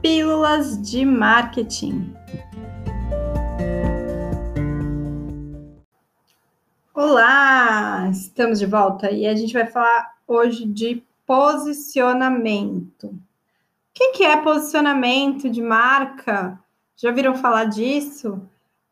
Pílulas de Marketing. Olá, estamos de volta e a gente vai falar hoje de posicionamento. O que é posicionamento de marca? Já viram falar disso?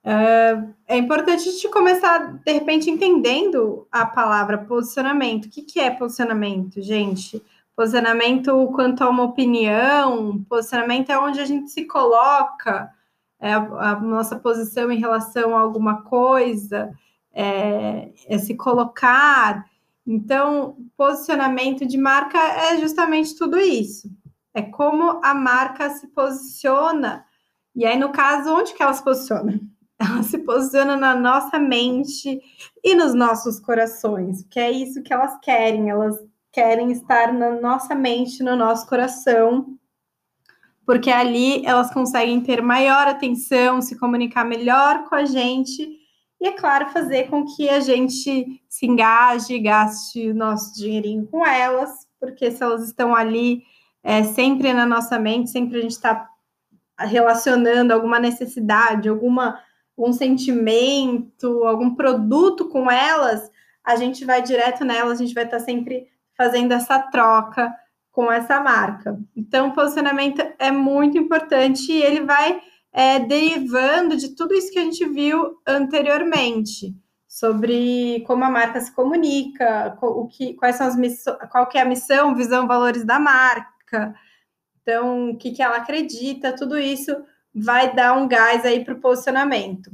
É, é importante a gente começar, de repente, entendendo a palavra posicionamento. O que é posicionamento, gente? Posicionamento quanto a uma opinião, posicionamento é onde a gente se coloca, é a, a nossa posição em relação a alguma coisa, é, é se colocar. Então, posicionamento de marca é justamente tudo isso. É como a marca se posiciona. E aí, no caso, onde que ela se posiciona? ela se posiciona na nossa mente e nos nossos corações, que é isso que elas querem, elas querem estar na nossa mente, no nosso coração, porque ali elas conseguem ter maior atenção, se comunicar melhor com a gente e, é claro, fazer com que a gente se engaje, gaste nosso dinheirinho com elas, porque se elas estão ali é, sempre na nossa mente, sempre a gente está relacionando alguma necessidade, alguma um sentimento, algum produto com elas, a gente vai direto nelas, a gente vai estar sempre fazendo essa troca com essa marca. Então, o posicionamento é muito importante e ele vai é, derivando de tudo isso que a gente viu anteriormente sobre como a marca se comunica, o que, quais são as missões, qual que é a missão, visão, valores da marca, então o que, que ela acredita, tudo isso vai dar um gás aí para o posicionamento.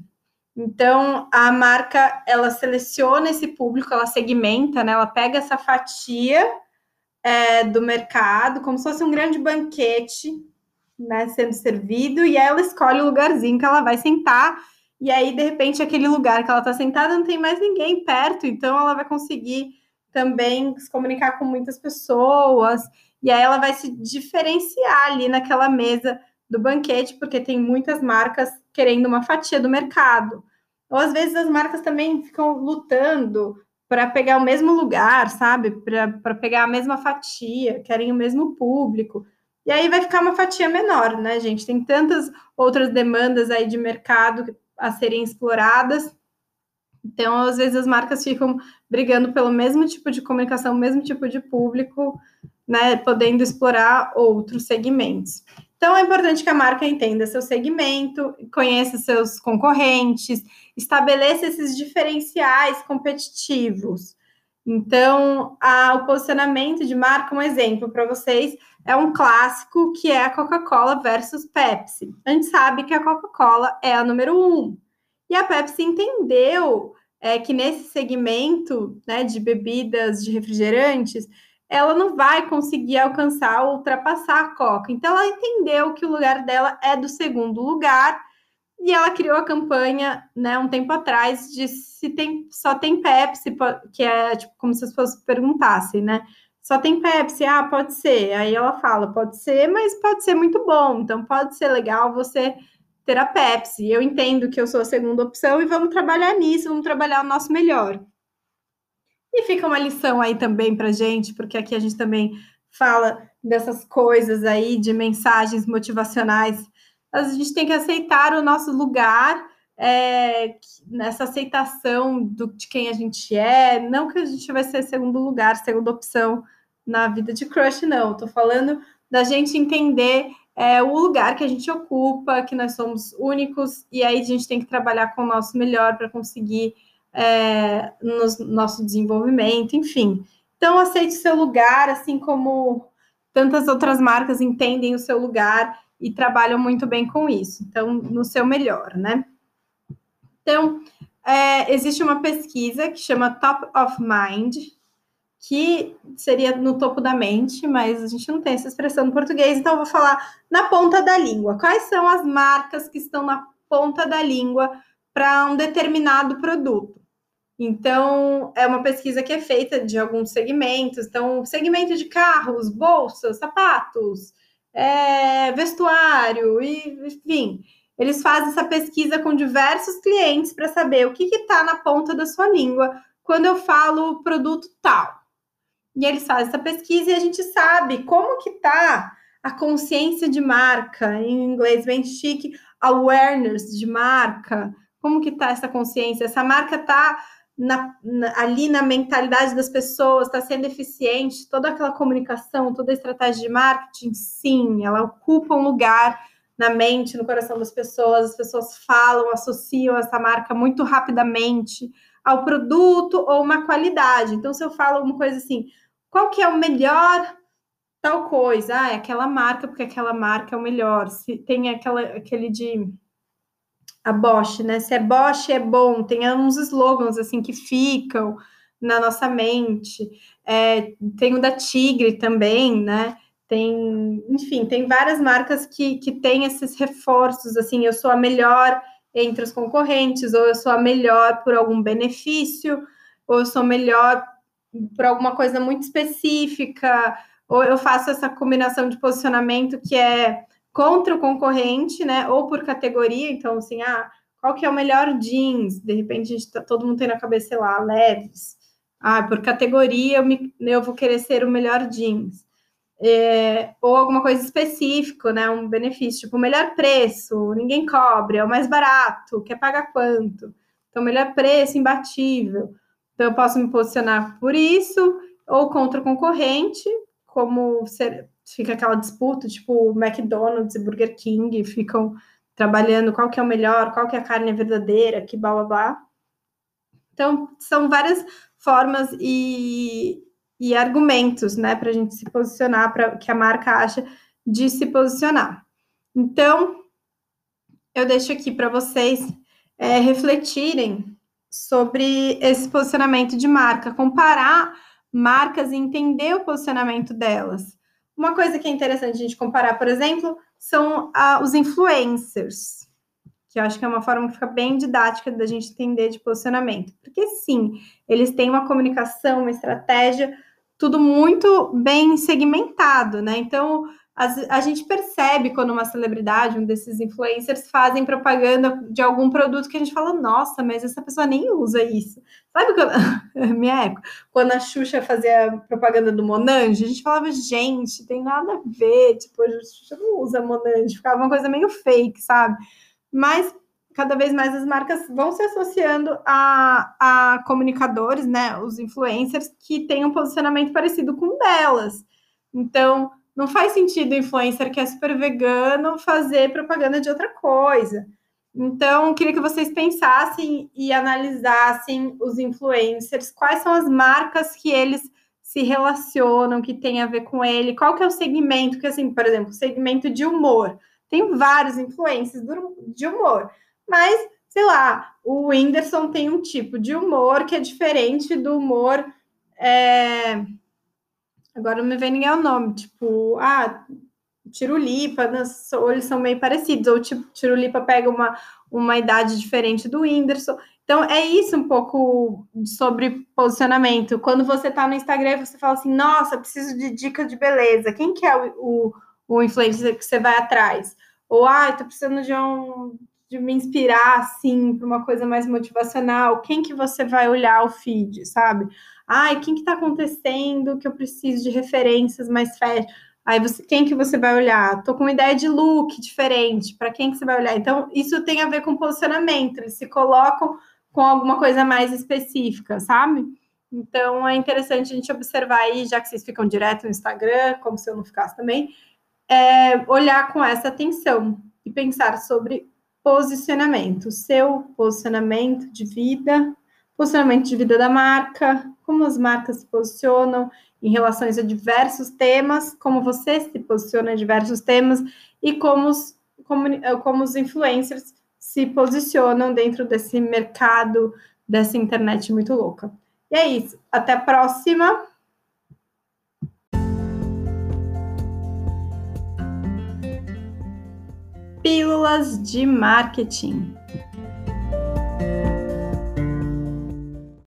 Então, a marca, ela seleciona esse público, ela segmenta, né? Ela pega essa fatia é, do mercado, como se fosse um grande banquete, né? Sendo servido, e aí ela escolhe o lugarzinho que ela vai sentar, e aí, de repente, aquele lugar que ela está sentada não tem mais ninguém perto, então ela vai conseguir também se comunicar com muitas pessoas, e aí ela vai se diferenciar ali naquela mesa do banquete, porque tem muitas marcas querendo uma fatia do mercado. Ou às vezes as marcas também ficam lutando para pegar o mesmo lugar, sabe? Para pegar a mesma fatia, querem o mesmo público. E aí vai ficar uma fatia menor, né, gente? Tem tantas outras demandas aí de mercado a serem exploradas. Então, às vezes as marcas ficam brigando pelo mesmo tipo de comunicação, mesmo tipo de público, né, podendo explorar outros segmentos. Então, é importante que a marca entenda seu segmento, conheça seus concorrentes, estabeleça esses diferenciais competitivos. Então, a, o posicionamento de marca, um exemplo para vocês, é um clássico que é a Coca-Cola versus Pepsi. A gente sabe que a Coca-Cola é a número um. E a Pepsi entendeu é, que nesse segmento né, de bebidas, de refrigerantes, ela não vai conseguir alcançar ou ultrapassar a Coca. Então, ela entendeu que o lugar dela é do segundo lugar e ela criou a campanha, né, um tempo atrás, de se tem só tem Pepsi, que é tipo como se as pessoas perguntassem, né? Só tem Pepsi, ah, pode ser. Aí ela fala, pode ser, mas pode ser muito bom. Então pode ser legal você ter a Pepsi. Eu entendo que eu sou a segunda opção e vamos trabalhar nisso, vamos trabalhar o nosso melhor. E fica uma lição aí também para gente, porque aqui a gente também fala dessas coisas aí, de mensagens motivacionais. A gente tem que aceitar o nosso lugar, é, nessa aceitação do, de quem a gente é. Não que a gente vai ser segundo lugar, segunda opção na vida de crush, não. Estou falando da gente entender é, o lugar que a gente ocupa, que nós somos únicos, e aí a gente tem que trabalhar com o nosso melhor para conseguir é, no nosso desenvolvimento, enfim. Então, aceite o seu lugar, assim como tantas outras marcas entendem o seu lugar e trabalham muito bem com isso. Então, no seu melhor, né? Então, é, existe uma pesquisa que chama Top of Mind, que seria no topo da mente, mas a gente não tem essa expressão no português, então eu vou falar na ponta da língua. Quais são as marcas que estão na ponta da língua para um determinado produto? Então, é uma pesquisa que é feita de alguns segmentos. Então, segmento de carros, bolsas, sapatos, é, vestuário, e, enfim. Eles fazem essa pesquisa com diversos clientes para saber o que está na ponta da sua língua quando eu falo produto tal. E eles fazem essa pesquisa e a gente sabe como que está a consciência de marca, em inglês bem chique, awareness de marca. Como que tá essa consciência? Essa marca tá na, na, ali na mentalidade das pessoas, está sendo eficiente, toda aquela comunicação, toda a estratégia de marketing, sim, ela ocupa um lugar na mente, no coração das pessoas, as pessoas falam, associam essa marca muito rapidamente ao produto ou uma qualidade. Então, se eu falo uma coisa assim, qual que é o melhor tal coisa? Ah, é aquela marca, porque aquela marca é o melhor. Se tem aquela, aquele de a Bosch, né? Se é Bosch, é bom. Tem uns slogans assim que ficam na nossa mente. É, tem o da Tigre também, né? Tem, enfim, tem várias marcas que, que têm esses reforços, assim, eu sou a melhor entre os concorrentes, ou eu sou a melhor por algum benefício, ou eu sou melhor por alguma coisa muito específica, ou eu faço essa combinação de posicionamento que é contra o concorrente, né? Ou por categoria, então assim, ah, qual que é o melhor jeans? De repente, a gente tá, todo mundo tem na cabeça, sei lá, leves. Ah, por categoria eu, me, eu vou querer ser o melhor jeans. É, ou alguma coisa específica, né? Um benefício, tipo, o melhor preço, ninguém cobre, é o mais barato, quer pagar quanto? Então, melhor preço, imbatível. Então, eu posso me posicionar por isso, ou contra o concorrente, como ser, fica aquela disputa, tipo McDonald's e Burger King ficam trabalhando qual que é o melhor, qual que é a carne verdadeira, que blá blá blá. Então, são várias formas e, e argumentos, né, para a gente se posicionar, para que a marca acha de se posicionar. Então, eu deixo aqui para vocês é, refletirem sobre esse posicionamento de marca, comparar marcas e entender o posicionamento delas. Uma coisa que é interessante a gente comparar, por exemplo, são ah, os influencers, que eu acho que é uma forma que fica bem didática da gente entender de posicionamento. Porque sim, eles têm uma comunicação, uma estratégia, tudo muito bem segmentado, né? Então, a, gente percebe quando uma celebridade, um desses influencers, fazem propaganda de algum produto que a gente fala, nossa, mas essa pessoa nem usa isso. Sabe quando, minha época, quando a Xuxa fazia propaganda do Monange, a gente falava, gente, tem nada a ver, tipo, a Xuxa não usa Monange, ficava uma coisa meio fake, sabe? Mas cada vez mais as marcas vão se associando a, a comunicadores, né, os influencers que têm um posicionamento parecido com o delas. Então, não faz sentido o influencer que é super vegano fazer propaganda de outra coisa. Então, queria que vocês pensassem e analisassem os influencers, quais são as marcas que eles se relacionam, que tem a ver com ele, qual que é o segmento, que assim, por exemplo, segmento de humor. Tem vários influencers de humor, mas, sei lá, o Whindersson tem um tipo de humor que é diferente do humor é, Agora não me vem ninguém o nome, tipo, ah, Tirulipa, ou eles são meio parecidos, ou tipo, Tirulipa pega uma, uma idade diferente do Whindersson. Então, é isso um pouco sobre posicionamento. Quando você tá no Instagram, você fala assim, nossa, preciso de dica de beleza. Quem que é o, o, o influencer que você vai atrás? Ou, ah, tô precisando de um de me inspirar, assim, para uma coisa mais motivacional. Quem que você vai olhar o feed, sabe? Ai, quem que está acontecendo que eu preciso de referências mais fast? Aí você, quem que você vai olhar? Tô com uma ideia de look diferente, para quem que você vai olhar? Então, isso tem a ver com posicionamento, eles se colocam com alguma coisa mais específica, sabe? Então é interessante a gente observar aí, já que vocês ficam direto no Instagram, como se eu não ficasse também, é, olhar com essa atenção e pensar sobre posicionamento, seu posicionamento de vida, posicionamento de vida da marca, como as marcas se posicionam em relação a diversos temas, como você se posiciona em diversos temas e como os, como, como os influencers se posicionam dentro desse mercado, dessa internet muito louca. E é isso. Até a próxima. Pílulas de marketing.